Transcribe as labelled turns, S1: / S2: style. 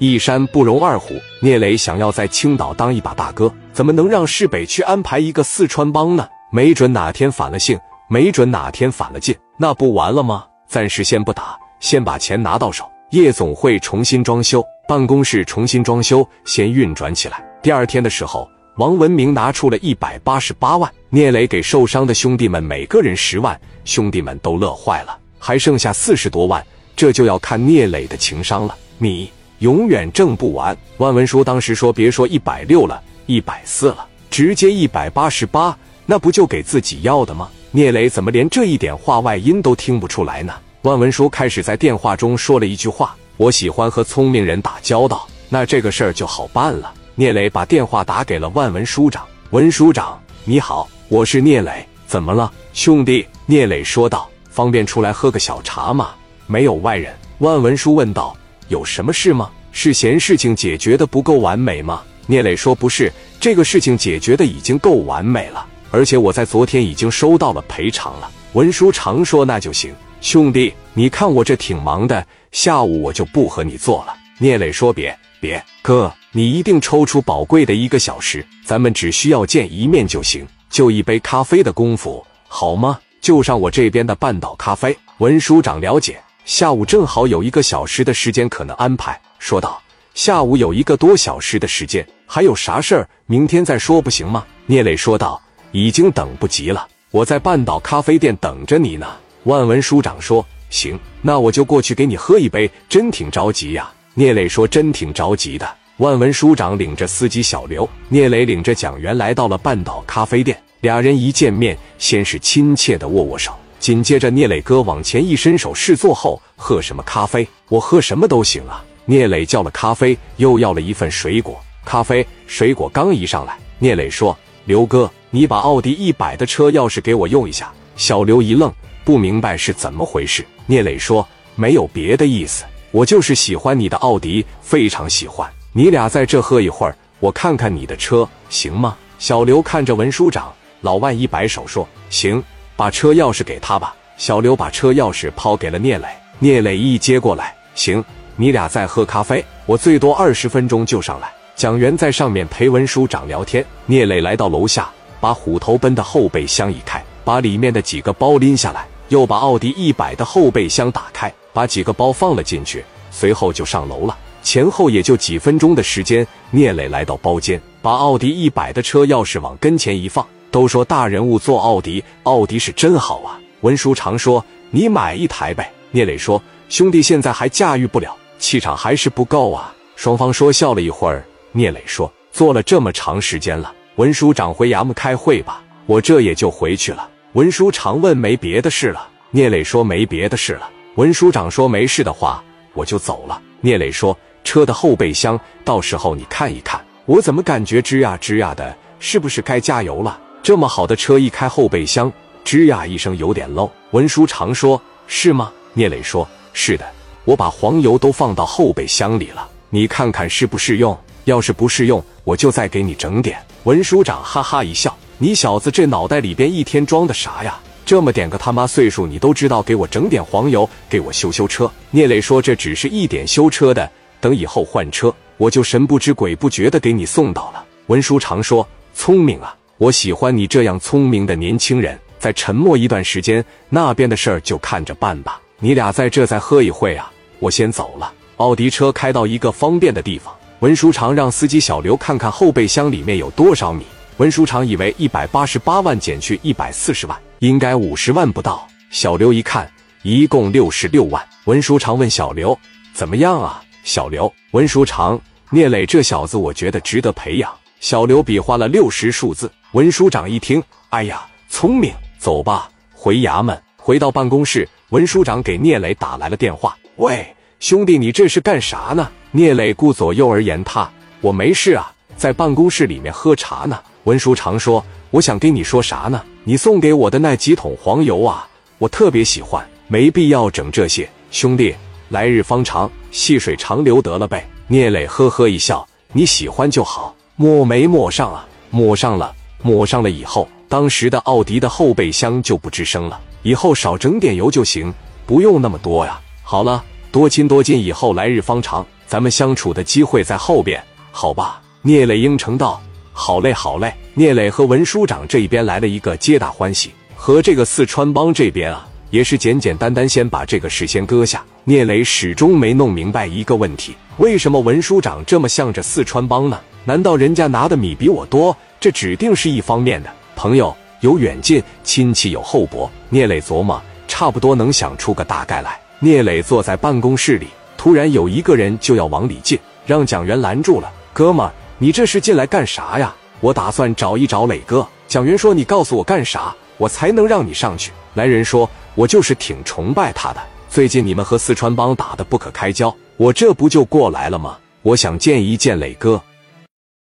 S1: 一山不容二虎。聂磊想要在青岛当一把大哥，怎么能让市北区安排一个四川帮呢？没准哪天反了性，没准哪天反了劲，那不完了吗？暂时先不打，先把钱拿到手。夜总会重新装修，办公室重新装修，先运转起来。第二天的时候，王文明拿出了一百八十八万，聂磊给受伤的兄弟们每个人十万，兄弟们都乐坏了，还剩下四十多万，这就要看聂磊的情商了。你永远挣不完。万文书当时说：“别说一百六了，一百四了，直接一百八十八，那不就给自己要的吗？”聂磊怎么连这一点话外音都听不出来呢？万文书开始在电话中说了一句话：“我喜欢和聪明人打交道，那这个事儿就好办了。”聂磊把电话打给了万文书长：“文书长，你好，我是聂磊，怎么了，兄弟？”聂磊说道：“方便出来喝个小茶吗？”“没有外人。”万文书问道：“有什么事吗？是嫌事情解决的不够完美吗？”聂磊说：“不是，这个事情解决的已经够完美了，而且我在昨天已经收到了赔偿了。”文书长说：“那就行。”兄弟，你看我这挺忙的，下午我就不和你做了。聂磊说：“别别，哥，你一定抽出宝贵的一个小时，咱们只需要见一面就行，就一杯咖啡的功夫，好吗？就上我这边的半岛咖啡。”文书长了解，下午正好有一个小时的时间可能安排，说道：“下午有一个多小时的时间，还有啥事儿？明天再说不行吗？”聂磊说道：“已经等不及了，我在半岛咖啡店等着你呢。”万文书长说：“行，那我就过去给你喝一杯。真挺着急呀。”聂磊说：“真挺着急的。”万文书长领着司机小刘，聂磊领着蒋元来到了半岛咖啡店。俩人一见面，先是亲切的握握手，紧接着聂磊哥往前一伸手示座后：“喝什么咖啡？我喝什么都行啊。”聂磊叫了咖啡，又要了一份水果咖啡。水果刚一上来，聂磊说：“刘哥，你把奥迪一百的车钥匙给我用一下。”小刘一愣。不明白是怎么回事，聂磊说：“没有别的意思，我就是喜欢你的奥迪，非常喜欢。你俩在这喝一会儿，我看看你的车，行吗？”小刘看着文书长，老万一摆手说：“行，把车钥匙给他吧。”小刘把车钥匙抛给了聂磊，聂磊一接过来：“行，你俩再喝咖啡，我最多二十分钟就上来。”蒋元在上面陪文书长聊天，聂磊来到楼下，把虎头奔的后备箱一开。把里面的几个包拎下来，又把奥迪一百的后备箱打开，把几个包放了进去，随后就上楼了。前后也就几分钟的时间，聂磊来到包间，把奥迪一百的车钥匙往跟前一放。都说大人物坐奥迪，奥迪是真好啊。文书常说：“你买一台呗。”聂磊说：“兄弟，现在还驾驭不了，气场还是不够啊。”双方说笑了一会儿，聂磊说：“坐了这么长时间了，文书长回衙门开会吧。”我这也就回去了。文书长问：“没别的事了？”聂磊说：“没别的事了。”文书长说：“没事的话，我就走了。”聂磊说：“车的后备箱，到时候你看一看。我怎么感觉吱呀吱呀的？是不是该加油了？这么好的车，一开后备箱，吱呀一声，有点漏。”文书长说：“是吗？”聂磊说：“是的，我把黄油都放到后备箱里了，你看看适不适用？要是不适用，我就再给你整点。”文书长哈哈一笑。你小子这脑袋里边一天装的啥呀？这么点个他妈岁数，你都知道给我整点黄油，给我修修车。聂磊说：“这只是一点修车的，等以后换车，我就神不知鬼不觉的给你送到了。”文书常说：“聪明啊，我喜欢你这样聪明的年轻人。”再沉默一段时间，那边的事儿就看着办吧。你俩在这再喝一会啊，我先走了。奥迪车开到一个方便的地方，文书常让司机小刘看看后备箱里面有多少米。文书长以为一百八十八万减去一百四十万，应该五十万不到。小刘一看，一共六十六万。文书长问小刘：“怎么样啊？”小刘，文书长，聂磊这小子，我觉得值得培养。小刘比划了六十数字。文书长一听，哎呀，聪明，走吧，回衙门。回到办公室，文书长给聂磊打来了电话：“喂，兄弟，你这是干啥呢？”聂磊顾左右而言他：“我没事啊，在办公室里面喝茶呢。”文书常说：“我想跟你说啥呢？你送给我的那几桶黄油啊，我特别喜欢，没必要整这些。兄弟，来日方长，细水长流得了呗。”聂磊呵呵一笑：“你喜欢就好，抹没抹上啊？抹上了，抹上了以后，当时的奥迪的后备箱就不吱声了。以后少整点油就行，不用那么多呀。好了，多亲多近，以后来日方长。”咱们相处的机会在后边，好吧？聂磊应承道：“好嘞，好嘞。”聂磊和文书长这一边来了一个皆大欢喜，和这个四川帮这边啊，也是简简单单先把这个事先搁下。聂磊始终没弄明白一个问题：为什么文书长这么向着四川帮呢？难道人家拿的米比我多？这指定是一方面的。朋友有远近，亲戚有厚薄。聂磊琢磨，差不多能想出个大概来。聂磊坐在办公室里，突然有一个人就要往里进，让蒋元拦住了。哥们，你这是进来干啥呀？我打算找一找磊哥。蒋元说：“你告诉我干啥，我才能让你上去？”来人说：“我就是挺崇拜他的。最近你们和四川帮打得不可开交，我这不就过来了吗？我想见一见磊哥。”